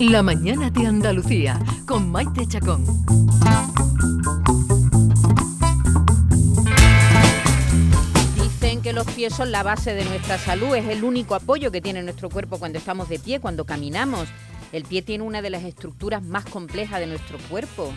La mañana de Andalucía con Maite Chacón. Dicen que los pies son la base de nuestra salud, es el único apoyo que tiene nuestro cuerpo cuando estamos de pie, cuando caminamos. El pie tiene una de las estructuras más complejas de nuestro cuerpo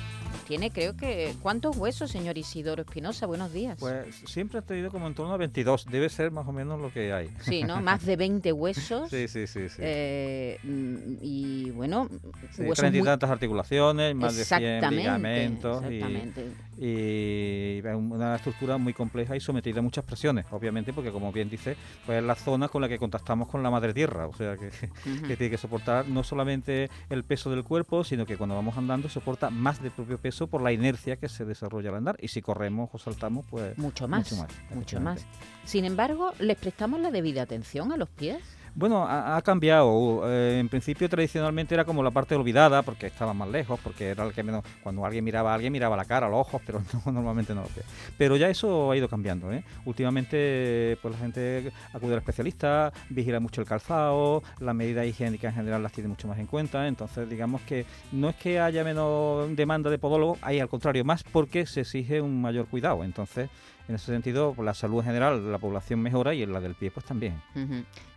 tiene, creo que. ¿Cuántos huesos, señor Isidoro Espinosa? Buenos días. Pues siempre ha tenido como en torno a 22. Debe ser más o menos lo que hay. Sí, ¿no? Más de 20 huesos. sí, sí, sí. sí. Eh, y bueno. Sí, huesos y tantas articulaciones, más de 100 ligamentos. Exactamente. Y, una estructura muy compleja y sometida a muchas presiones, obviamente, porque como bien dice, pues es la zona con la que contactamos con la madre tierra. O sea, que, que tiene que soportar no solamente el peso del cuerpo, sino que cuando vamos andando soporta más del propio peso por la inercia que se desarrolla al andar. Y si corremos o saltamos, pues... Mucho más. Mucho más. Mucho más. Sin embargo, ¿les prestamos la debida atención a los pies? Bueno, ha, cambiado. Eh, en principio, tradicionalmente era como la parte olvidada, porque estaba más lejos, porque era el que menos. Cuando alguien miraba a alguien, miraba la cara, los ojos, pero normalmente no lo ve. Pero ya eso ha ido cambiando. ¿eh? Últimamente, pues la gente acude al especialista, vigila mucho el calzado, las medidas higiénicas en general las tiene mucho más en cuenta. Entonces, digamos que no es que haya menos demanda de podólogo, hay al contrario, más porque se exige un mayor cuidado. Entonces, en ese sentido, pues, la salud en general, la población mejora y en la del pie, pues también.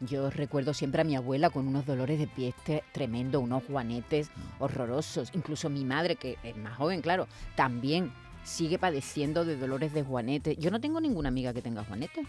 Yo recuerdo siempre a mi abuela con unos dolores de pie tremendos, unos juanetes mm. horrorosos. Incluso mi madre, que es más joven, claro, también sigue padeciendo de dolores de juanete. Yo no tengo ninguna amiga que tenga juanete.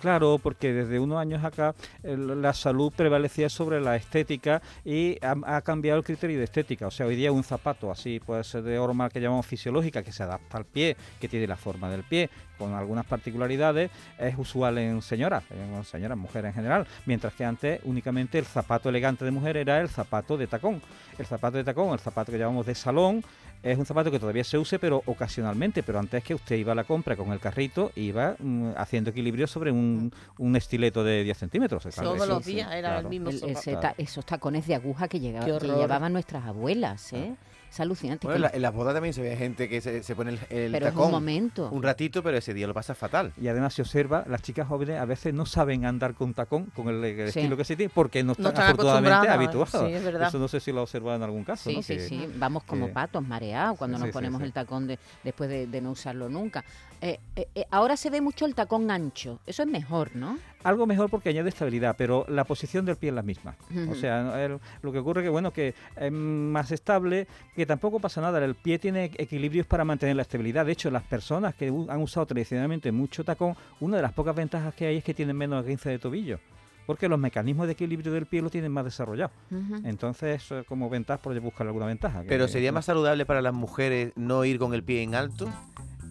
Claro, porque desde unos años acá la salud prevalecía sobre la estética y ha, cambiado el criterio de estética. O sea, hoy día un zapato así puede ser de horma que llamamos fisiológica, que se adapta al pie, que tiene la forma del pie, con algunas particularidades, es usual en señoras, en señoras, mujeres en general, mientras que antes únicamente el zapato elegante de mujer era el zapato de tacón. El zapato de tacón, el zapato que llamamos de salón, es un zapato que todavía se use, pero ocasionalmente. Pero antes que usted iba a la compra con el carrito, iba mm, haciendo equilibrio sobre un, estileto de 10 centímetros. Todos los días era el mismo esos tacones de aguja que, llevaban nuestras abuelas, ¿eh? Es alucinante. en, las bodas también se ve gente que se, pone el, pero tacón un momento. un ratito, pero ese día lo pasa fatal. Y además se observa, las chicas jóvenes a veces no saben andar con tacón, con el, estilo que se tiene, porque no están, afortunadamente habituados. Sí, es verdad. Eso no sé si lo ha observado en algún caso. Sí, sí, sí. Vamos como patos, mareados, cuando nos ponemos el tacón después de, no usarlo nunca. Eh, eh, eh, ahora se ve mucho el tacón ancho. Eso es mejor, ¿no? Algo mejor porque añade estabilidad, pero la posición del pie es la misma. O sea, lo que ocurre que, bueno, que es más estable, que tampoco pasa nada. El pie tiene equilibrios para mantener la estabilidad. De hecho, las personas que han usado tradicionalmente mucho tacón, una de las pocas ventajas que hay es que tienen menos 15 de tobillo porque los mecanismos de equilibrio del pie lo tienen más desarrollados. Entonces, como ventaja, por buscar alguna ventaja. Pero sería más saludable para las mujeres no ir con el pie en alto.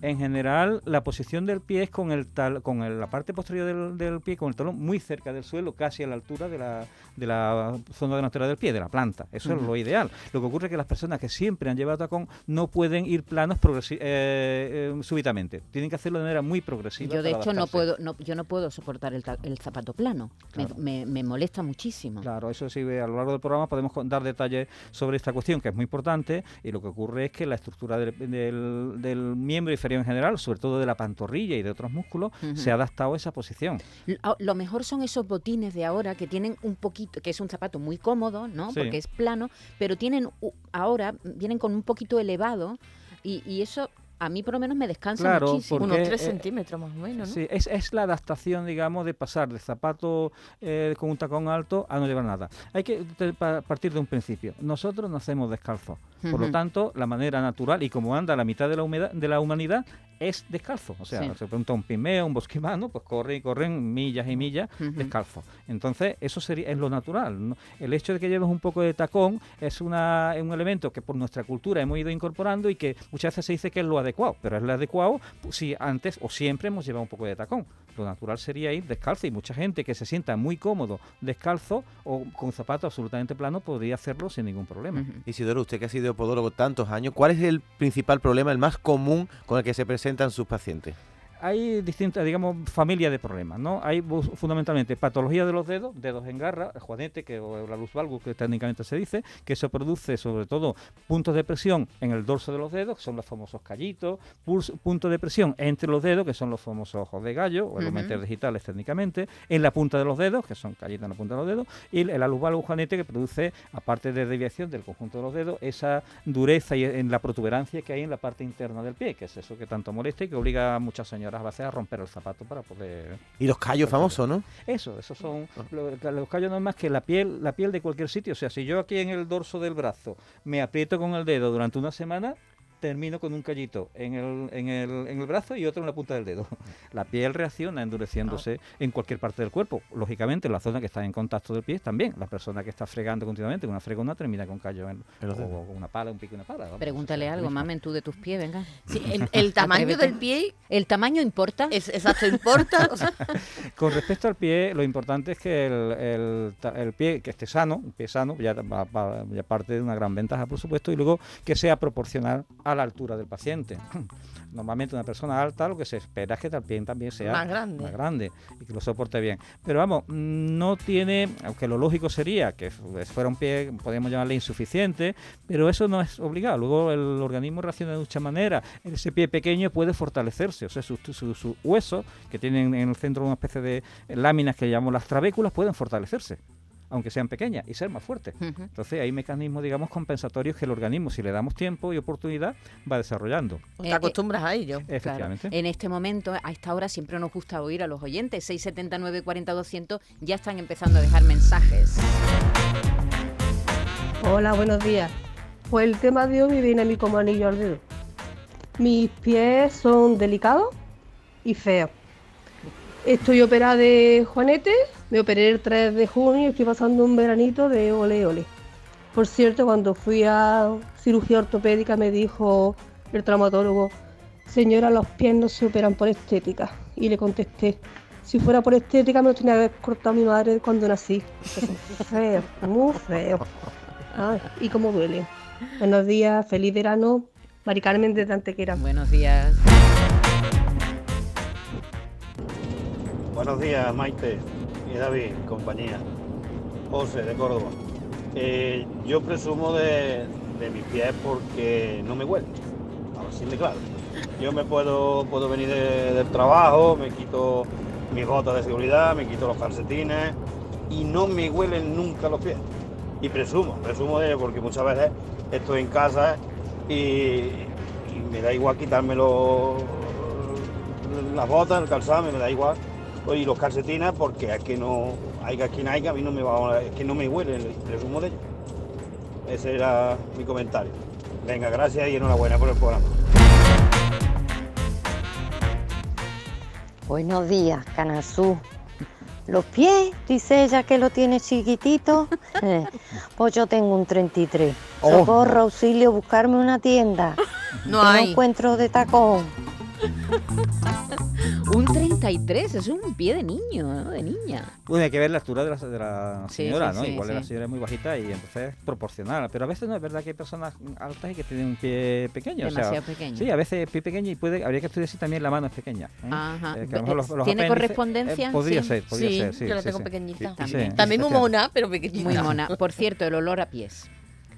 En general, la posición del pie es con el tal, con la parte posterior del, pie, con el talón muy cerca del suelo, casi a la altura de la, de la zona delantera del pie, de la planta. Eso es lo ideal. Lo que ocurre es que las personas que siempre han llevado tacón no pueden ir planos eh, eh, súbitamente. Tienen que hacerlo de manera muy progresiva. Yo de hecho no puedo, yo no puedo soportar el, zapato plano. Me, molesta muchísimo. Claro, eso sí. A lo largo del programa podemos dar detalles sobre esta cuestión que es muy importante y lo que ocurre es que la estructura del, del, del miembro inferior en general, sobre todo de la pantorrilla y de otros músculos, se ha adaptado a esa posición. Ah, lo mejor son esos botines de ahora que tienen un poquito, que es un zapato muy cómodo, ¿no? Porque es plano, pero tienen ahora, vienen con un poquito elevado y, y eso a mí por lo menos me descansa muchísimo. Unos 3 eh, centímetros más o menos, ¿no? Sí, es, es, la adaptación, digamos, de pasar de zapato eh, con un tacón alto a no llevar nada. Hay que partir de un principio. Nosotros nacemos descalzos. Por lo tanto, la manera natural y como anda la mitad de la, humedad, de la humanidad es descalzo. O sea, se pregunta un pimeo, un bosquimano, pues corre y corren millas y millas descalzo. Entonces, eso sería es lo natural. El hecho de que lleves un poco de tacón es, una, es un elemento que por nuestra cultura hemos ido incorporando y que muchas veces se dice que es lo adecuado, pero es lo adecuado si antes o siempre hemos llevado un poco de tacón. Lo natural sería ir descalzo y mucha gente que se sienta muy cómodo descalzo o con zapatos absolutamente plano podría hacerlo sin ningún problema. Isidoro, usted que ha sido podólogo tantos años, ¿cuál es el principal problema, el más común con el que se presentan sus pacientes? Hay distintas, digamos, familias de problemas, ¿no? Hay fundamentalmente patología de los dedos, dedos en garra, el juanete, que, o la luz valgo, que técnicamente se dice, que eso produce sobre todo puntos de presión en el dorso de los dedos, que son los famosos callitos, puntos de presión entre los dedos, que son los famosos ojos de gallo, o los uh digitales técnicamente, en la punta de los dedos, que son callitos en la punta de los dedos, y el, luz valgo juanete, que produce, aparte de desviación del conjunto de los dedos, esa dureza y en la protuberancia que hay en la parte interna del pie, que es eso que tanto molesta y que obliga a muchas señoras a veces a romper el zapato para poder... Y los callos famosos, ¿no? Eso, esos son... Ah. Los, callos no es más que la piel, la piel de cualquier sitio. O sea, si yo aquí en el dorso del brazo me aprieto con el dedo durante una semana, termino con un callito en el, en, el, en el brazo y otro en la punta del dedo. La piel reacciona endureciéndose ah. en cualquier parte del cuerpo. Lógicamente, en la zona que está en contacto del pie también. La persona que está fregando continuamente con una fregona termina con callo en, o con una pala, un pico y una pala. Pregúntale algo, mamen, tú de tus pies, venga. Sí, el, tamaño del pie... ¿El tamaño importa? Es, exacto, importa. con respecto al pie, lo importante es que el, el, pie que esté sano, un pie sano, ya, ya parte de una gran ventaja, por supuesto, y luego que sea proporcional a la altura del paciente. Normalmente una persona alta lo que se espera es que también, también sea más grande. más grande y que lo soporte bien. Pero vamos, no tiene, aunque lo lógico sería que fuera un pie, podríamos llamarle insuficiente, pero eso no es obligado. Luego el organismo reacciona de mucha manera. Ese pie pequeño puede fortalecerse, o sea, sus su, huesos, que tienen en el centro una especie de láminas que llamamos las trabéculas, pueden fortalecerse aunque sean pequeñas, y ser más fuertes. Entonces hay mecanismos, digamos, compensatorios que el organismo, si le damos tiempo y oportunidad, va desarrollando. Te acostumbras a ello. Efectivamente. En este momento, a esta hora, siempre nos gusta oír a los oyentes. 679 40 200 ya están empezando a dejar mensajes. Hola, buenos días. Pues el tema de hoy me viene a mí como anillo al dedo. Mis pies son delicados y feos. Estoy operada de Juanete, me operé el 3 de junio y estoy pasando un veranito de ole ole. Por cierto, cuando fui a cirugía ortopédica me dijo el traumatólogo, señora, los pies no se operan por estética. Y le contesté, si fuera por estética me lo tenía que haber cortado mi madre cuando nací. Feo, muy feo. y cómo duele. Buenos días, feliz verano. Mari Carmen de Tantequera. Buenos días. Buenos días, Maite y David, compañía. José, de Córdoba. Eh, yo presumo de, mis pies porque no me huelen, así de claro. Yo me puedo, puedo venir del trabajo, me quito mis botas de seguridad, me quito los calcetines y no me huelen nunca los pies. Y presumo, presumo de porque muchas veces estoy en casa y, y me da igual quitarme las botas, el calzado, me da igual y los calcetines porque es que no hay quien haya, a mí no me va es que no me huele el presumo de ellos. Ese era mi comentario. Venga, gracias y enhorabuena por el programa. Buenos días, Canazú. Los pies, dice ella que lo tiene chiquitito. Eh, pues yo tengo un 33. Socorro, auxilio, buscarme una tienda. No hay. No encuentro de tacón. un 33, es un pie de niño, ¿no? de niña. Bueno, hay que ver la altura de la, señora, ¿no? Igual la señora es muy bajita y entonces es proporcional. Pero a veces no es verdad que hay personas altas y que tienen un pie pequeño. Demasiado pequeño. Sí, a veces pie pequeño y puede, habría que estudiar si también la mano es pequeña. ¿eh? Ajá. Eh, ¿Tiene correspondencia? Eh, podría ser, podría ser, sí. Yo la tengo pequeñita. También, también muy mona, pero pequeñita. Muy mona. Por cierto, el olor a pies.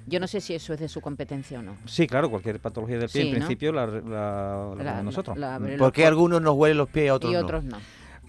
Yo no sé si eso es de su competencia o no. Sí, claro, cualquier patología del pie en principio la, la, nosotros. ¿Por qué algunos nos huelen los pies y otros, y otros no?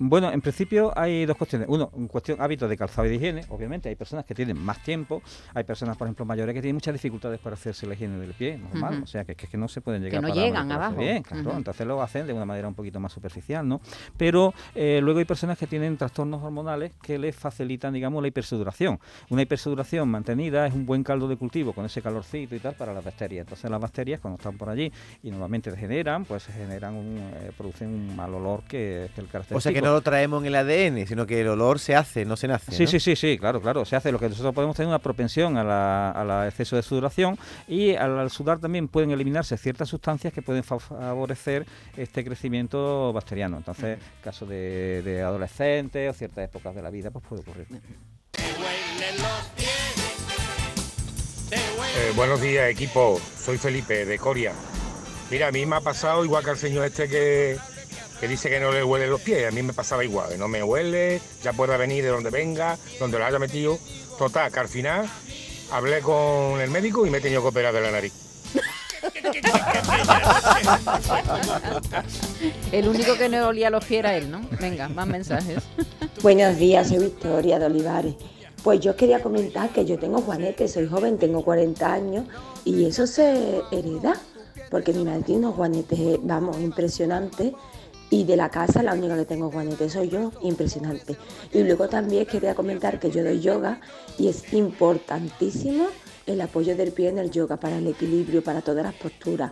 Bueno, en principio hay dos cuestiones. Uno, en cuestión hábitos de calzado y de higiene. Obviamente hay personas que tienen más tiempo. Hay personas, por ejemplo, mayores que tienen muchas dificultades para hacerse la higiene del pie, normal. O sea, que, que, no se pueden llegar que no llegan abajo. Bien, claro. Entonces lo hacen de una manera un poquito más superficial, ¿no? Pero eh, luego hay personas que tienen trastornos hormonales que les facilitan, digamos, la hipersuduración. Una hipersuduración mantenida es un buen caldo de cultivo con ese calorcito y tal para las bacterias. Entonces las bacterias cuando están por allí y normalmente degeneran, pues generan un, eh, producen un mal olor que, es el característico. O sea que no lo traemos en el ADN, sino que el olor se hace, no se nace. Sí, sí, sí, sí, claro, claro, se hace. Lo que nosotros podemos tener una propensión a la, exceso de sudoración y al, sudar también pueden eliminarse ciertas sustancias que pueden favorecer este crecimiento bacteriano. Entonces, en caso de, adolescentes o ciertas épocas de la vida, pues puede ocurrir. Eh, buenos días, equipo. Soy Felipe de Coria. Mira, a mí me ha pasado igual que al señor este que que dice que no le huelen los pies. A mí me pasaba igual, no me huele, ya pueda venir de donde venga, donde lo haya metido. Total, que al final hablé con el médico y me he tenido que operar de la nariz. El único que no olía los pies era él, ¿no? Venga, más mensajes. Buenos días, soy Victoria de Olivares. Pues yo quería comentar que yo tengo juanetes, soy joven, tengo 40 años y eso se hereda, porque mi madre tiene unos juanetes, vamos, impresionantes y de la casa la única que tengo juanetes soy yo, impresionante. Y luego también quería comentar que yo doy yoga y es importantísimo el apoyo del pie en el yoga para el equilibrio, para todas las posturas.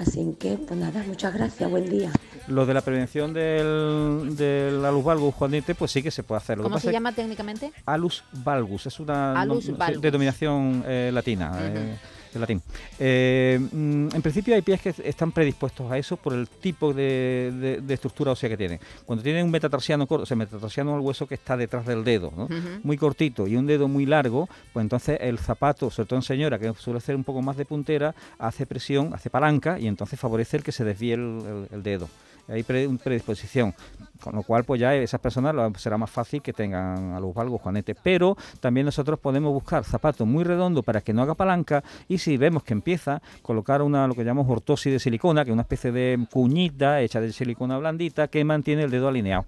Así que, pues nada, muchas gracias, buen día. Lo de la prevención del, del alus valgus, Juanete, pues sí que se puede hacer. Lo ¿Cómo se llama técnicamente? Alus valgus, es una Alus no- valgus. denominación eh, latina. eh, de latín. Eh, mm, en principio hay pies que están predispuestos a eso por el tipo de, de- de estructura ósea que tienen. Cuando tienen un metatarsiano corto, o sea, metatarsiano es el hueso que está detrás del dedo, ¿no? Muy cortito y un dedo muy largo, pues entonces el zapato, sobre todo en señora, que suele ser un poco más de puntera, hace presión, hace palanca y entonces favorece el que se desvíe el, dedo. Hay predisposición, con lo cual pues ya esas personas será más fácil que tengan a los valgos juanetes. Pero también nosotros podemos buscar zapatos muy redondos para que no haga palanca y si vemos que empieza, colocar una lo que llamamos ortosis de silicona, que es una especie de cuñita hecha de silicona blandita que mantiene el dedo alineado.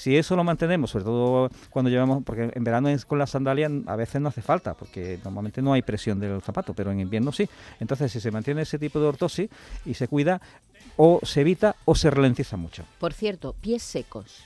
Si eso lo mantenemos, sobre todo cuando llevamos, porque en verano es con las sandalias a veces no hace falta, porque normalmente no hay presión del zapato, pero en invierno sí. Entonces, si se mantiene ese tipo de ortosis y se cuida, o se evita o se ralentiza mucho. Por cierto, pies secos.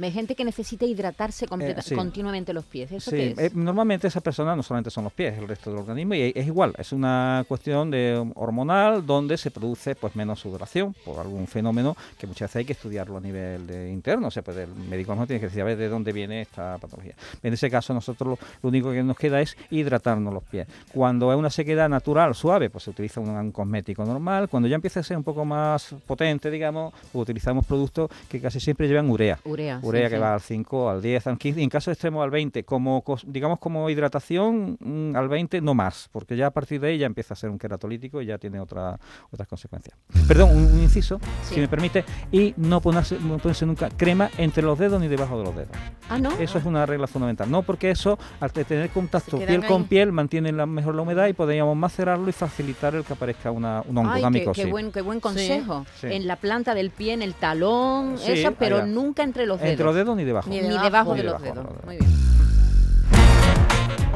Hay gente que necesita hidratarse Eh, sí. continuamente los pies. ¿Eso Sí, qué es? eh, normalmente esas personas no solamente son los pies, el resto del organismo, y es igual, es una cuestión de um, hormonal donde se produce pues menos sudoración por algún fenómeno que muchas veces hay que estudiarlo a nivel de interno, o sea, pues el médico no tiene que decir a ver de dónde viene esta patología. En ese caso nosotros lo, lo único que nos queda es hidratarnos los pies. Cuando es una sequedad natural, suave, pues se utiliza un, un cosmético normal. Cuando ya empieza a ser un poco más potente, digamos, pues utilizamos productos que casi siempre llevan urea. Urea, sí, Urea que sí. va al 5, al 10, al 15 y en caso extremo al 20. Como, digamos, como hidratación mm, al 20 no más, porque ya a partir de ahí ya empieza a ser un queratolítico y ya tiene otra, otras consecuencias. Perdón, un, un inciso, Sí. si me permite, y no ponerse, no ponerse nunca crema entre los dedos ni debajo de los dedos. Ah, ¿no? Eso es una regla fundamental. No, porque eso, al te- tener contacto piel con piel, mantiene la, mejor la humedad y podríamos macerarlo y facilitar el que aparezca una, un hongo, Ay, una qué, buen, qué buen consejo. Sí. En la planta del pie, en el talón, Sí, eso, pero allá. nunca entre los dedos. Entre los dedos ni debajo. Ni Ni debajo, debajo. de Ni los debajo, dedos. no. Muy bien.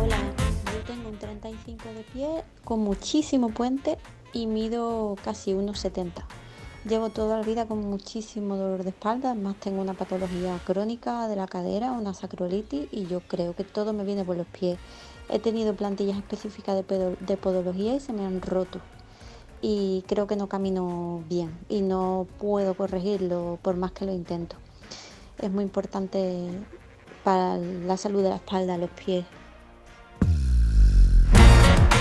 Hola, yo tengo un 35 de pie con muchísimo puente y mido casi unos 70. Llevo toda la vida con muchísimo dolor de espalda, además tengo una patología crónica de la cadera, una sacrolitis y yo creo que todo me viene por los pies. He tenido plantillas específicas de, pedo- de podología y se me han roto. Y creo que no camino bien y no puedo corregirlo por más que lo intento. Es muy importante para la salud de la espalda, los pies.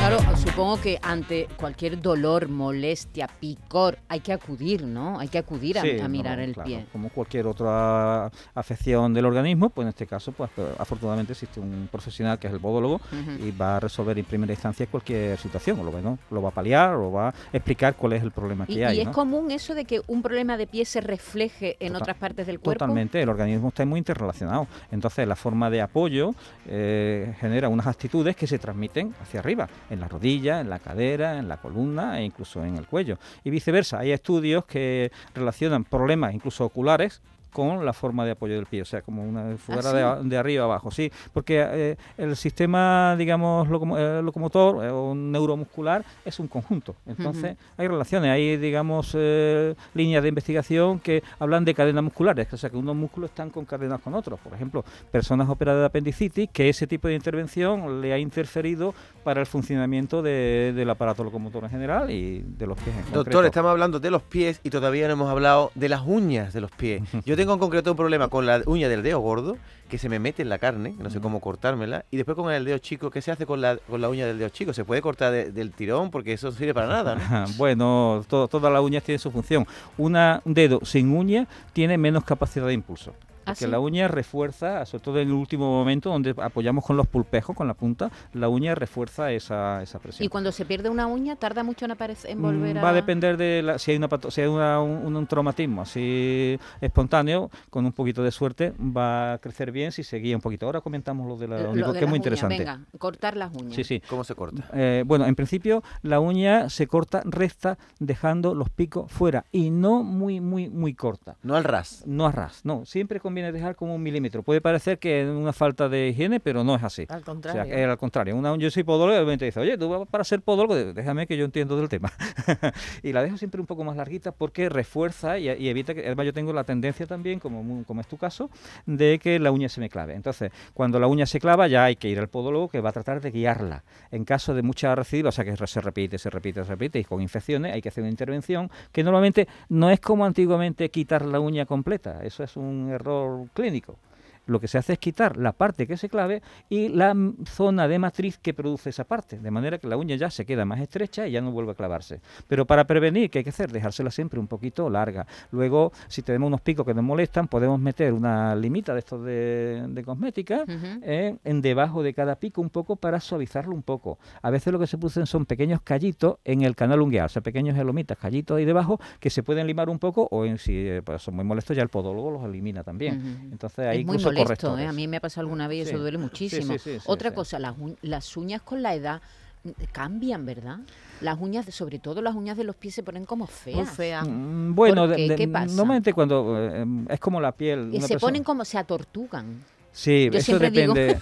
Claro, supongo que ante cualquier dolor, molestia, picor, hay que acudir, ¿no? Hay que acudir a, Sí, a mirar no, el claro, pie. Como cualquier otra afección del organismo, pues en este caso, pues eh, afortunadamente existe un profesional que es el podólogo y va a resolver en primera instancia cualquier situación, o lo, menos lo va a paliar o va a explicar cuál es el problema Y, que y hay. es ¿no? común eso de que un problema de pie se refleje en Total- otras partes del cuerpo. Totalmente, el organismo está muy interrelacionado. Entonces, la forma de apoyo eh, genera unas actitudes que se transmiten hacia arriba, en la rodilla, en la cadera, en la columna e incluso en el cuello. Y viceversa, hay estudios que relacionan problemas incluso oculares con la forma de apoyo del pie, o sea, como una fuera de, a- de arriba abajo, sí, porque eh, el sistema, digamos, locomo- eh, locomotor eh, o neuromuscular es un conjunto, entonces hay relaciones, hay, digamos, eh, líneas de investigación que hablan de cadenas musculares, o sea, que unos músculos están concadenados con otros, por ejemplo, personas operadas de apendicitis, que ese tipo de intervención le ha interferido para el funcionamiento de- del aparato locomotor en general y de los pies en Doctor, concreto. estamos hablando de los pies y todavía no hemos hablado de las uñas de los pies. Yo tengo en concreto un problema con la uña del dedo gordo, que se me mete en la carne, no sé cómo cortármela, y después con el dedo chico, ¿qué se hace con la, con la uña del dedo chico? ¿Se puede cortar de- del tirón? Porque eso no sirve para nada, ¿no? Bueno, to- todas las uñas tienen su función. Una, un dedo sin uña tiene menos capacidad de impulso. ¿Ah, porque sí? la uña refuerza, sobre todo en el último momento, donde apoyamos con los pulpejos, con la punta, la uña refuerza esa, esa presión. Y cuando se pierde una uña, tarda mucho en, aparecer, en volver Mm, a... Va a depender de la- si hay, una, si hay una- un, un traumatismo así espontáneo, con un poquito de suerte va a crecer bien si se guía un poquito. Ahora comentamos lo de la Lo- lo de que es muy uñas, interesante. Venga, cortar las uñas. Sí, sí. ¿Cómo se corta? Eh, bueno, en principio la uña se corta recta dejando los picos fuera y no muy, muy, muy corta. No al ras. No a ras, no. Siempre conviene dejar como un milímetro. Puede parecer que es una falta de higiene, pero no es así. Al O contrario. sea, que al contrario. Una, yo soy podólogo y obviamente dice, oye, tú vas para ser podólogo, déjame que yo entiendo del tema. y la dejo siempre un poco más larguita porque refuerza y, y evita que, además yo tengo la tendencia también, como, como es tu caso, de que la uña se me clave. Entonces, cuando la uña se clava ya hay que ir al podólogo que va a tratar de guiarla. En caso de mucha recidiva, o sea que se repite, se repite, se repite y con infecciones hay que hacer una intervención que normalmente no es como antiguamente quitar la uña completa. Eso es un error or clinical. Lo que se hace es quitar la parte que se clave y la zona de matriz que produce esa parte, de manera que la uña ya se queda más estrecha y ya no vuelve a clavarse. Pero para prevenir, ¿qué hay que hacer? Dejársela siempre un poquito larga. Luego, si tenemos unos picos que nos molestan, podemos meter una limita de estos de, de cosmética eh, en debajo de cada pico un poco para suavizarlo un poco. A veces lo que se producen son pequeños callitos en el canal ungueal, o sea, pequeños elomitas, callitos ahí debajo que se pueden limar un poco o en, si eh, pues, son muy molestos ya el podólogo los elimina también. Entonces es muy incluso molesto, ¿eh? a mí me ha pasado alguna vez y Sí. eso duele Sí, sí, muchísimo. sí, sí, Otra sí. cosa, las, las uñas con la edad mm, cambian, ¿verdad? Las uñas, de- sobre todo las uñas de los pies se ponen como feas. Muy fea. Mm, Bueno, ¿Por de- qué? de- ¿Qué pasa? normalmente cuando eh, es como la piel. Y una se persona- ponen como se atortugan. Sí, Yo eso siempre digo, de-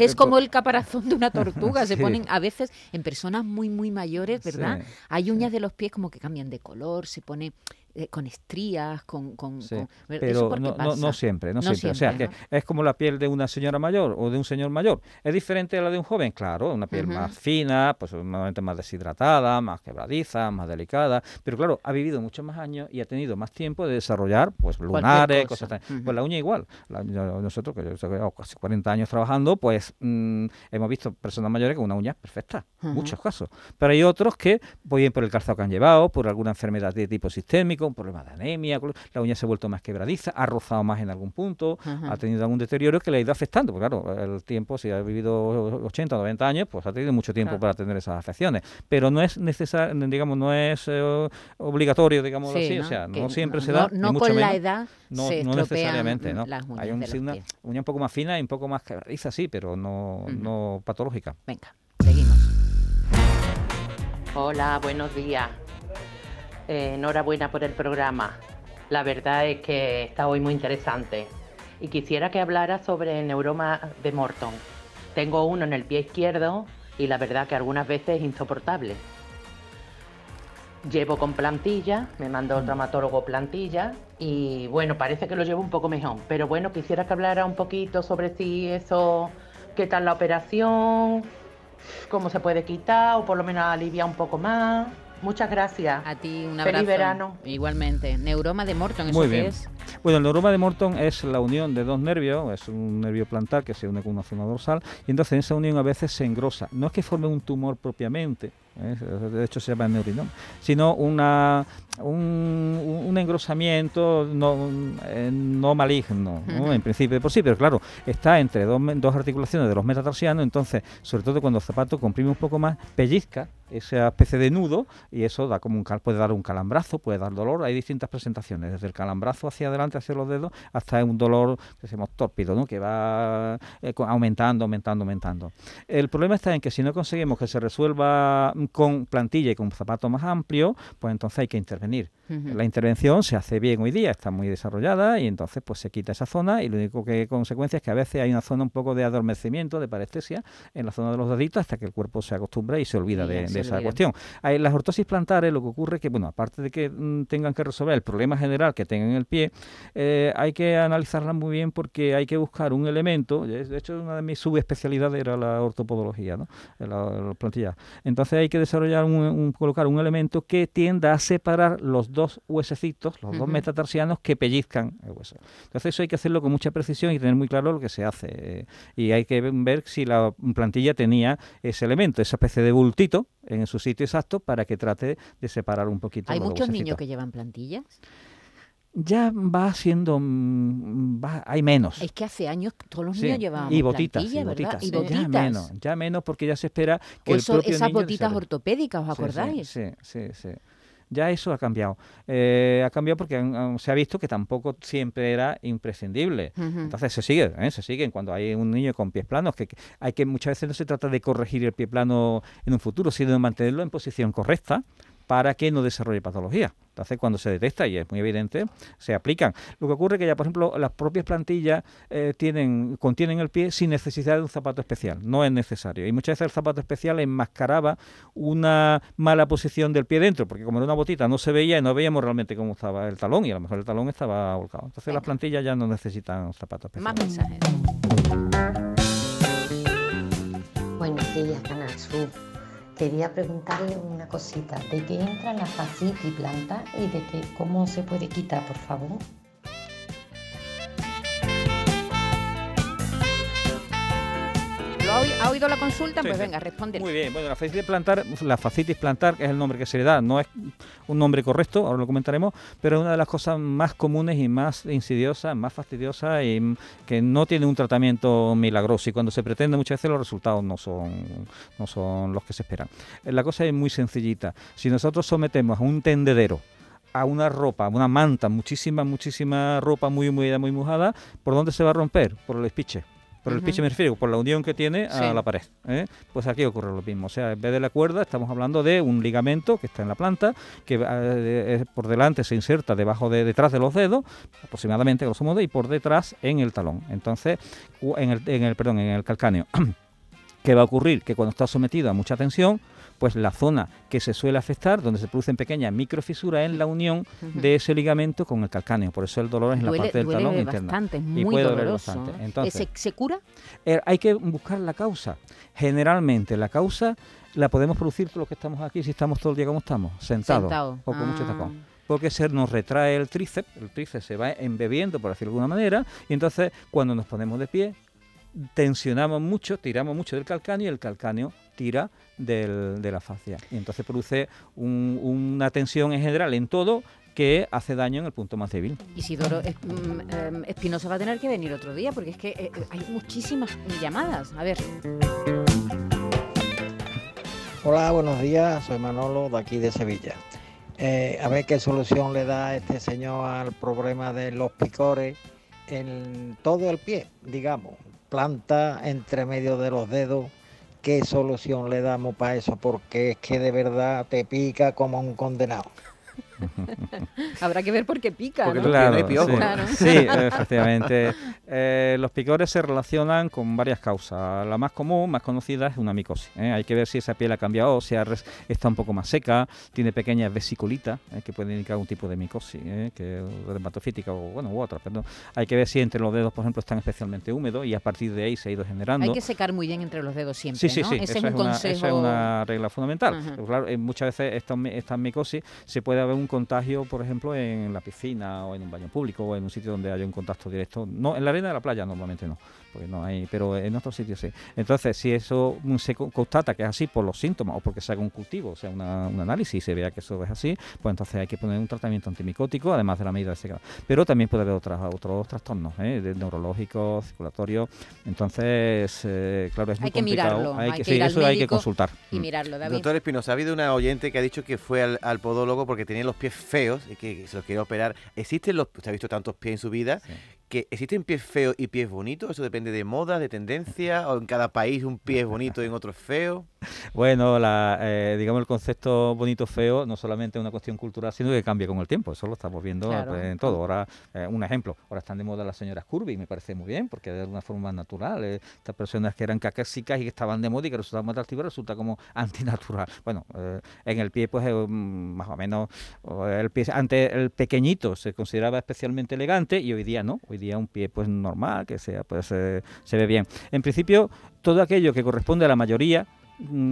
es como el caparazón de una tortuga. Se Sí. ponen a veces en personas muy, muy mayores, ¿verdad? Sí, Hay uñas de los pies como que cambian de color, se pone eh, con estrías, con... con, Sí, con- ¿Eso pero por qué no, no, pasa? no siempre, no, No siempre. O sea, que es como la piel de una señora mayor o de un señor mayor. ¿Es diferente a la de un joven? Claro, una piel más fina, pues normalmente más deshidratada, más quebradiza, más delicada. Pero claro, ha vivido muchos más años y ha tenido más tiempo de desarrollar pues lunares, cosa. cosas. Ujú. Pues la uña igual. La- nosotros, que yo llevo casi 40 años trabajando, pues mm, hemos visto personas mayores con una uña perfecta, muchos casos. Pero hay otros que, pues bien por el calzado que han llevado, por alguna enfermedad de tipo sistémico, un problema de anemia, la uña se ha vuelto más quebradiza, ha rozado más en algún punto, Ajá. ha tenido algún deterioro que le ha ido afectando. Porque claro, el tiempo, si ha vivido 80 o 90 años, pues ha tenido mucho tiempo Claro. para tener esas afecciones. Pero no es necesario, digamos, no es eh, obligatorio, digamos Sí, así. O ¿no? sea, Que no siempre no- se da. no- ni no mucho con la edad No, se no estropean necesariamente, ¿no? las uñas Hay un- de una pies. uña un poco más fina y un poco más quebradiza, sí, pero no, no patológica. Venga, seguimos. Hola, buenos días. Eh, enhorabuena por el programa. La verdad es que está hoy muy interesante. Y quisiera que hablara sobre el neuroma de Morton. Tengo uno en el pie izquierdo y la verdad que algunas veces es insoportable. Llevo con plantilla, me mandó el traumatólogo plantilla y bueno, parece que lo llevo un poco mejor. Pero bueno, quisiera que hablara un poquito sobre si eso, qué tal la operación, cómo se puede quitar o por lo menos aliviar un poco más. Muchas gracias. A ti un Feliz abrazo. verano. Igualmente. Neuroma de Morton, ¿eso Muy qué bien. es? Bueno, el neuroma de Morton es la unión de dos nervios, es un nervio plantar que se une con una zona dorsal y entonces en esa unión a veces se engrosa. No es que forme un tumor propiamente, ¿eh? de hecho se llama neurinoma, sino una, un, engrosamiento no, eh, no maligno, ¿no? En principio de por sí, pero claro, está entre dos, dos articulaciones de los metatarsianos, entonces, sobre todo cuando el zapato comprime un poco más, pellizca esa especie de nudo y eso da como un cal- puede dar un calambrazo, puede dar dolor, hay distintas presentaciones, desde el calambrazo hacia adelante, hacia los dedos, hasta un dolor que decimos tórpido, ¿no? que va eh, aumentando, aumentando, aumentando. El problema está en que si no conseguimos que se resuelva con plantilla y con zapato más amplio, pues entonces hay que intervenir. La intervención se hace bien hoy día, está muy desarrollada y entonces pues se quita esa zona y lo único que consecuencia es que a veces hay una zona un poco de adormecimiento, de parestesia en la zona de los deditos hasta que el cuerpo se acostumbra y se olvida ya de, de esa cuestión. Hay, las ortosis plantares lo que ocurre es que, bueno, aparte de que mm, tengan que resolver el problema general que tengan en el pie, eh, hay que analizarlas muy bien porque hay que buscar un elemento, de hecho una de mis subespecialidades era la ortopodología, ¿no? la, la plantilla. Entonces hay que desarrollar un, un- colocar un elemento que tienda a separar los dos huesecitos, los dos metatarsianos que pellizcan el hueso. Entonces eso hay que hacerlo con mucha precisión y tener muy claro lo que se hace. eh, y hay que ver si la plantilla tenía ese elemento, esa especie de bultito en su sitio exacto para que trate de separar un poquito ¿Hay muchos niños que llevan plantillas? ya va siendo, mm, va, hay menos. Es que hace años todos los Sí, niños llevaban y botitas, y plantilla, ¿verdad? botitas, Y sí, botitas. ya menos, ya menos porque ya se espera que O el eso- propio esas niño botitas ortopédicas, ¿os Sí, sí, acordáis? Sí, sí, sí. Ya eso ha cambiado. Eh, ha cambiado porque se ha visto que tampoco siempre era imprescindible. Entonces se sigue, ¿eh? se siguen cuando hay un niño con pies planos, que, que hay que muchas veces no se trata de corregir el pie plano en un futuro, sino de mantenerlo en posición correcta para que no desarrolle patología. Entonces, cuando se detecta, y es muy evidente, se aplican. Lo que ocurre es que ya, por ejemplo, las propias plantillas eh, tienen, contienen el pie sin necesidad de un zapato especial. No es necesario. Y muchas veces el zapato especial enmascaraba una mala posición del pie dentro, porque como era una botita no se veía y no veíamos realmente cómo estaba el talón, y a lo mejor el talón estaba volcado. Entonces, las plantillas ya no necesitan zapatos especiales. Más mensajes. Buenos días, Canal Sur. Quería preguntarle una cosita. ¿De qué entra la fascitis planta y de qué, cómo se puede quitar, por favor? Ha, oí- ha oído la consulta? Sí, pues venga, responde. Muy bien, bueno, la fascitis plantar, la fascitis plantar, que es el nombre que se le da, no es un nombre correcto, ahora lo comentaremos, pero es una de las cosas más comunes y más insidiosas, más fastidiosas y que no tiene un tratamiento milagroso y cuando se pretende muchas veces los resultados no son, no son los que se esperan. Eh, La cosa es muy sencillita. Si nosotros sometemos a un tendedero a una ropa, a una manta, muchísima, muchísima ropa muy muy mojada, ¿por dónde se va a romper? Por el espiche. Por el Ujú. piche me refiero, por la unión que tiene Sí. a la pared. ¿eh? Pues aquí ocurre lo mismo. O sea, en vez de la cuerda, estamos hablando de un ligamento que está en la planta, que eh, por delante se inserta debajo de detrás de los dedos, aproximadamente, grosso modo, y por detrás en el talón. Entonces, en el, en el perdón, en el calcáneo. ¿Qué va a ocurrir? Que cuando está sometido a mucha tensión, pues la zona que se suele afectar, donde se producen pequeñas microfisuras, es la unión de ese ligamento con el calcáneo. Por eso el dolor es en la parte del talón bastante, es Y muy puede doler doloroso. bastante. ¿eh? Entonces, ¿Se, cura? eh, hay que buscar la causa. Generalmente la causa la podemos producir todos los que estamos aquí si estamos todo el día como estamos, sentados Sentado. o con mucho Ah. tacón. Porque se nos retrae el tríceps, el tríceps se va embebiendo, por decirlo de alguna manera, y entonces cuando nos ponemos de pie, tensionamos mucho, tiramos mucho del calcáneo y el calcáneo tira del- de la fascia. Y entonces produce un- una tensión en general en todo que hace daño en el punto más débil. Isidoro es- mm, em, Espinosa va a tener que venir otro día porque es que eh, eh, hay muchísimas llamadas. A ver. Hola, buenos días. Soy Manolo de aquí de Sevilla. Eh, a ver qué solución le da este señor al problema de los picores en todo el pie, digamos. Planta entre medio de los dedos. ¿Qué solución le damos para eso? Porque es que de verdad te pica como un condenado. Habrá que ver por qué pica, Porque ¿no? pies no hay piojo. sí, Claro. sí, efectivamente. Eh, los picores se relacionan con varias causas. La más común, más conocida, es una micosis. ¿eh? Hay que ver si esa piel ha cambiado, si ha res- está un poco más seca, tiene pequeñas vesiculitas ¿eh? que pueden indicar un tipo de micosis, ¿eh? que dermatofítica o bueno, u otra. Perdón. Hay que ver si entre los dedos, por ejemplo, están especialmente húmedos y a partir de ahí se ha ido generando. Hay que secar muy bien entre los dedos siempre, Sí, sí, ¿no? sí, Ese eso es un una, consejo. eso es una regla fundamental. Claro, eh, muchas veces estas micosis se puede haber un contagio, por ejemplo, en la piscina o en un baño público o en un sitio donde haya un contacto directo. No, en la arena de la playa normalmente no, porque no hay, pero en otros sitios sí. Entonces, si eso se co- constata que es así por los síntomas o porque se haga un cultivo, o sea, una- un análisis y se vea que eso es así, pues entonces hay que poner un tratamiento antimicótico, además de la medida de secado. Pero también puede haber otras, otros trastornos, ¿eh? de neurológicos, circulatorios. Entonces, eh, claro, es muy Hay que complicado. mirarlo, hay que sí, ir al eso hay que consultar. y Mm. mirarlo, David. Doctor Espinosa, ha habido una oyente que ha dicho que fue al, al podólogo porque tenía los pies feos y que se los quería operar. ¿Existen los, usted ha visto tantos pies en su vida, que existen pies feos y pies bonitos? ¿Eso depende de moda, de tendencia? ¿O en cada país un pie es bonito y en otro es feo? Bueno, la, eh, digamos el concepto bonito feo no solamente es una cuestión cultural, sino que cambia con el tiempo. Eso lo estamos viendo Claro. pues, en todo. Ahora, eh, un ejemplo, ahora están de moda las señoras curvy, me parece muy bien, porque de una forma natural. eh, estas personas que eran cacásicas y que estaban de moda y que resultaban atractivas, resulta como antinatural. Bueno, eh, en el pie, pues más o menos, o el pie, antes el pequeñito se consideraba especialmente elegante y hoy día no. Hoy un pie pues normal, que sea, pues eh, se ve bien. En principio, todo aquello que corresponde a la mayoría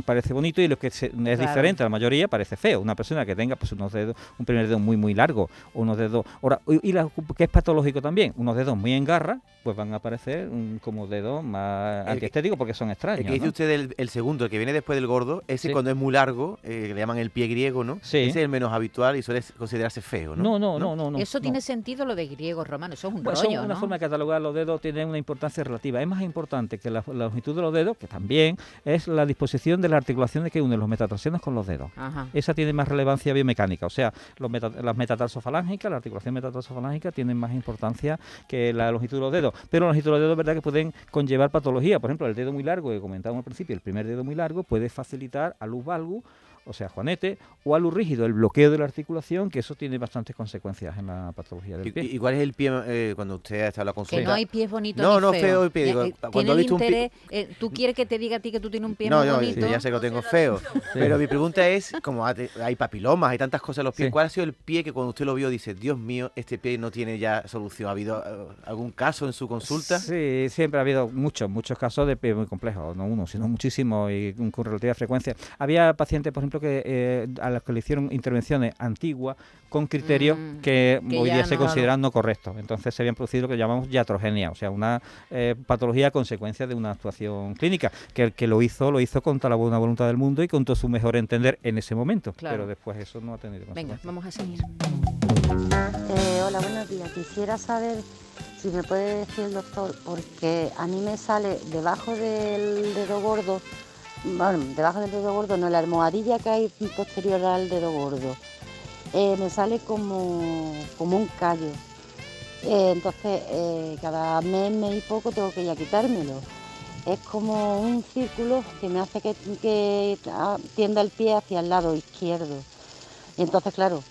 parece bonito y lo que se- es diferente a la mayoría parece feo. Una persona que tenga pues unos dedos, un primer dedo muy muy largo, unos dedos, ahora, y y la- que es patológico también, unos dedos muy en garra, pues van a aparecer mm, como dedos más antiestéticos porque son extraños. El que dice ¿no? usted el, el segundo, el que viene después del gordo, ese Sí. cuando es muy largo, eh, que le llaman el pie griego, ¿no? Sí. Ese es el menos habitual y suele considerarse feo, ¿no? No, no, no, no, no. eso no. tiene sentido lo de griego romano, eso es un son rollo, una ¿no? forma de catalogar los dedos tiene una importancia relativa. Es más importante que la, la longitud de los dedos, que también es la disposición de la articulación que une los metatarsianos con los dedos. Ajá. Esa tiene más relevancia biomecánica, o sea, los meta- las metatarsofalángicas, la articulación metatarsofalángicas tienen más importancia que la longitud de los dedos. Pero la longitud de los dedos verdad que pueden conllevar patología. Por ejemplo, el dedo muy largo, que comentábamos al principio, el primer dedo muy largo puede facilitar a luz valgus o sea, Juanete, o algo rígido, el bloqueo de la articulación, que eso tiene bastantes consecuencias en la patología del ¿Y, pie. y cuál es el pie eh, cuando usted está en la consulta? Que no hay pies bonitos No, ni no, feo el pie. Digo, eh, cuando el visto un pie- eh, ¿Tú quieres que te diga a ti que tú tienes un pie No, muy no, bonito? ya sé que lo tengo feo. Pero mi pregunta es, como ha- hay papilomas, hay tantas cosas en los pies, Sí. ¿cuál ha sido el pie que cuando usted lo vio dice, Dios mío, este pie no tiene ya solución? ¿Ha habido eh, algún caso en su consulta? Sí, siempre ha habido muchos, muchos casos de pie muy complejos, no uno, sino muchísimos y con relativa frecuencia. Había pacientes, por ejemplo, que eh, a los que le hicieron intervenciones antiguas con criterios Mm, que, que hoy día se consideran no correctos. Entonces se habían producido lo que llamamos iatrogenia, o sea, una eh, patología a consecuencia de una actuación clínica, que el que lo hizo, lo hizo con toda la buena voluntad del mundo y con todo su mejor entender en ese momento. Claro. Pero después eso no ha tenido Venga, vamos a seguir. Eh, hola, buenos días. Quisiera saber si me puede decir el doctor, porque a mí me sale debajo del dedo gordo, bueno, debajo del dedo gordo, no, la almohadilla que hay posterior al dedo gordo, eh, me sale como, como un callo. Eh, entonces, eh, cada mes, mes y poco tengo que ir a quitármelo. Es como un círculo que me hace que, que tienda el pie hacia el lado izquierdo. Y entonces, claro,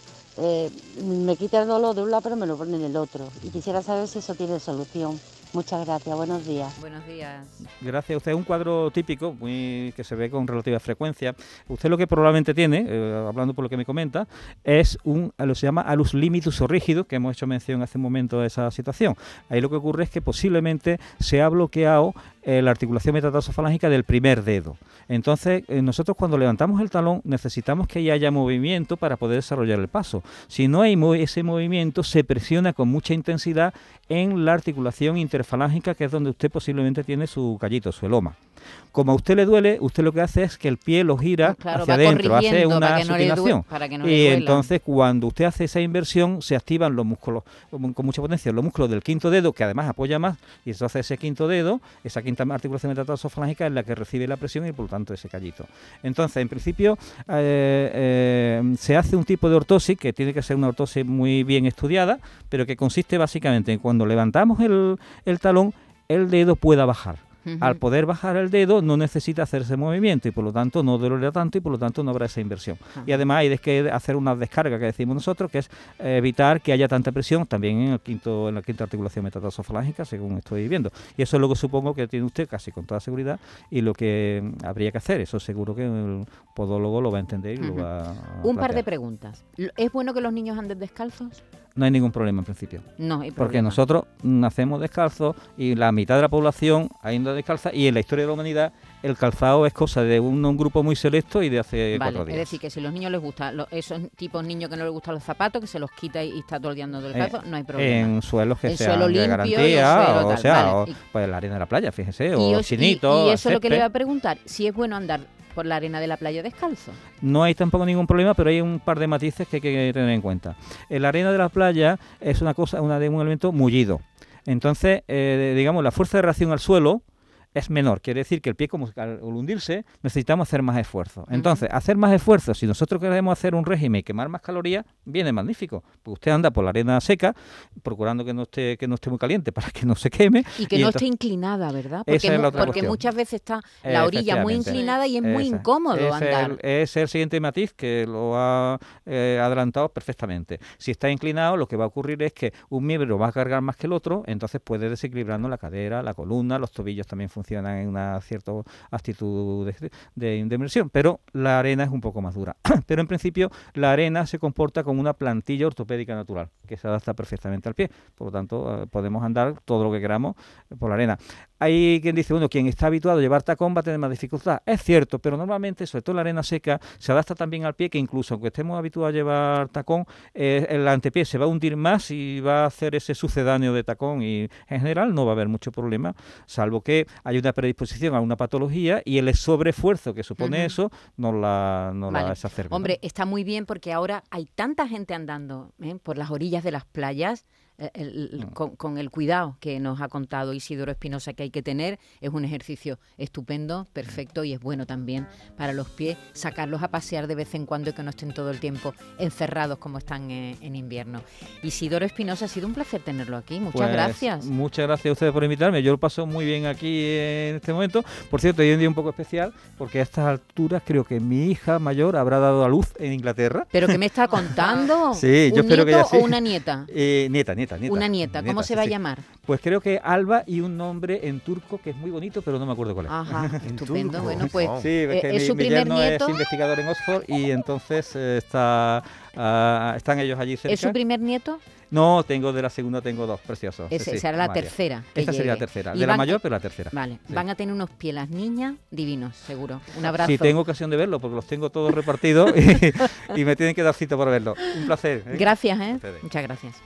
me quita el dolor de un lado, pero me lo pone en el otro. Y quisiera saber si eso tiene solución. Muchas gracias, buenos días. Buenos días. Gracias. Usted es un cuadro típico muy que se ve con relativa frecuencia. Usted lo que probablemente tiene, eh, hablando por lo que me comenta, es un lo que se llama alus limitus o rígido, que hemos hecho mención hace un momento de esa situación. Ahí lo que ocurre es que posiblemente se ha bloqueado eh, la articulación metatarsofalágica del primer dedo. Entonces, eh, nosotros cuando levantamos el talón necesitamos que haya movimiento para poder desarrollar el paso. Si no hay ese movimiento, se presiona con mucha intensidad en la articulación interfalángica, que es donde usted posiblemente tiene su callito, su eloma. Como a usted le duele, usted lo que hace es que el pie lo gira claro, hacia adentro, hace una para que no le due- supinación. no y entonces cuando usted hace esa inversión, se activan los músculos con mucha potencia, los músculos del quinto dedo, que además apoya más, y hace ese quinto dedo, esa quinta articulación metatarsofalágica es la que recibe la presión y por lo tanto ese callito. Entonces, en principio, eh, eh, se hace un tipo de ortosis que tiene que ser una ortosis muy bien estudiada, pero que consiste básicamente en cuando levantamos el, el talón, el dedo pueda bajar. Al poder bajar el dedo no necesita hacer ese movimiento y por lo tanto no dolerá tanto y por lo tanto no habrá esa inversión. Y además hay de que hacer una descarga que decimos nosotros, que es eh, evitar que haya tanta presión también en el quinto en la quinta articulación metatarsofalágica, según estoy viendo. Y eso es lo que supongo que tiene usted casi con toda seguridad y lo que mm, habría que hacer. Eso seguro que el podólogo lo va a entender y lo va a Un par de preguntas. ¿Es bueno que los niños anden descalzos? No hay ningún problema en principio. No hay Porque nosotros nacemos descalzos y la mitad de la población anda descalza y en la historia de la humanidad el calzado es cosa de un, un grupo muy selecto y de hace Vale, cuatro es días. decir, que si a los niños les gustan lo- esos tipos niños que no les gustan los zapatos, que se los quita y, y está todo el día andando Eh, descalzo, no hay problema. En suelos que sean suelo de garantía, suelo o tal, sea, vale. o, pues la arena de la playa, fíjese, Y o os- y- eso es lo que le iba a preguntar, si es bueno andar por la arena de la playa descalzo. No hay tampoco ningún problema, pero hay un par de matices que hay que tener en cuenta. Eh, La arena de la playa es una cosa, una de un elemento mullido. Entonces, eh, digamos, la fuerza de reacción al suelo es menor. Quiere decir que el pie, como al hundirse, necesitamos hacer más esfuerzo. Entonces, hacer más esfuerzo, si nosotros queremos hacer un régimen y quemar más calorías, viene magnífico. Porque usted anda por la arena seca, procurando que no esté, que no esté muy caliente para que no se queme. Y que no entonces- esté inclinada, ¿verdad? Esa Porque, mu- porque cuestión. muchas veces está la orilla muy inclinada y es muy incómodo es andar. el- Es el siguiente matiz que lo ha eh, adelantado perfectamente. Si está inclinado, lo que va a ocurrir es que un miembro va a cargar más que el otro, entonces puede desequilibrarnos la cadera, la columna, los tobillos también funcionan en una cierta actitud de, de, inversión, pero la arena es un poco más dura. pero en principio la arena se comporta como una plantilla ortopédica natural, que se adapta perfectamente al pie. Por lo tanto, eh, podemos andar todo lo que queramos por la arena. Hay quien dice, bueno, quien está habituado a llevar tacón va a tener más dificultad. Es cierto, pero normalmente, sobre todo la arena seca, se adapta también al pie, que incluso aunque estemos habituados a llevar tacón, eh, el antepié se va a hundir más y va a hacer ese sucedáneo de tacón y en general no va a haber mucho problema, salvo que hay una predisposición a una patología y el sobreesfuerzo que supone Ujú. eso nos la, nos la Vale. exacerba. ¿no? Hombre, está muy bien porque ahora hay tanta gente andando ¿eh? por las orillas de las playas. Eh, el- el- con, con el cuidado que nos ha contado Isidoro Espinosa que hay que tener, es un ejercicio estupendo, perfecto y es bueno también para los pies sacarlos a pasear de vez en cuando y que no estén todo el tiempo encerrados como están eh, en invierno. Isidoro Espinosa, ha sido un placer tenerlo aquí, muchas Pues, gracias. Muchas gracias a ustedes por invitarme. Yo lo paso muy bien aquí en este momento. Por cierto, hoy es un día un poco especial porque a estas alturas creo que mi hija mayor habrá dado a luz en Inglaterra. ¿Pero qué me está contando? Sí, yo ¿Un espero que ya sí. o una nieta? Eh, nieta, nieta, nieta. Una nieta, ¿cómo se sí, va a sí. llamar? Pues creo que Alba y un nombre en turco que es muy bonito, pero no me acuerdo cuál es. Ajá, estupendo. Bueno, pues Sí, eh, es que es mi, su primer nieto. es investigador en Oxford y entonces eh, está, ah, están ellos allí cerca. ¿Es su primer nieto? No, tengo de la segunda, tengo dos preciosos. sí, sí, será la María. tercera. que Esta sería la tercera. Y De la mayor, pero la tercera. Vale, Sí. van a tener unos pies las niñas divinos, seguro. Un abrazo. Si tengo ocasión de verlo, porque los tengo todos repartidos y, y me tienen que dar cita para verlo. Un placer. ¿eh? Gracias, ¿eh? Muchas gracias.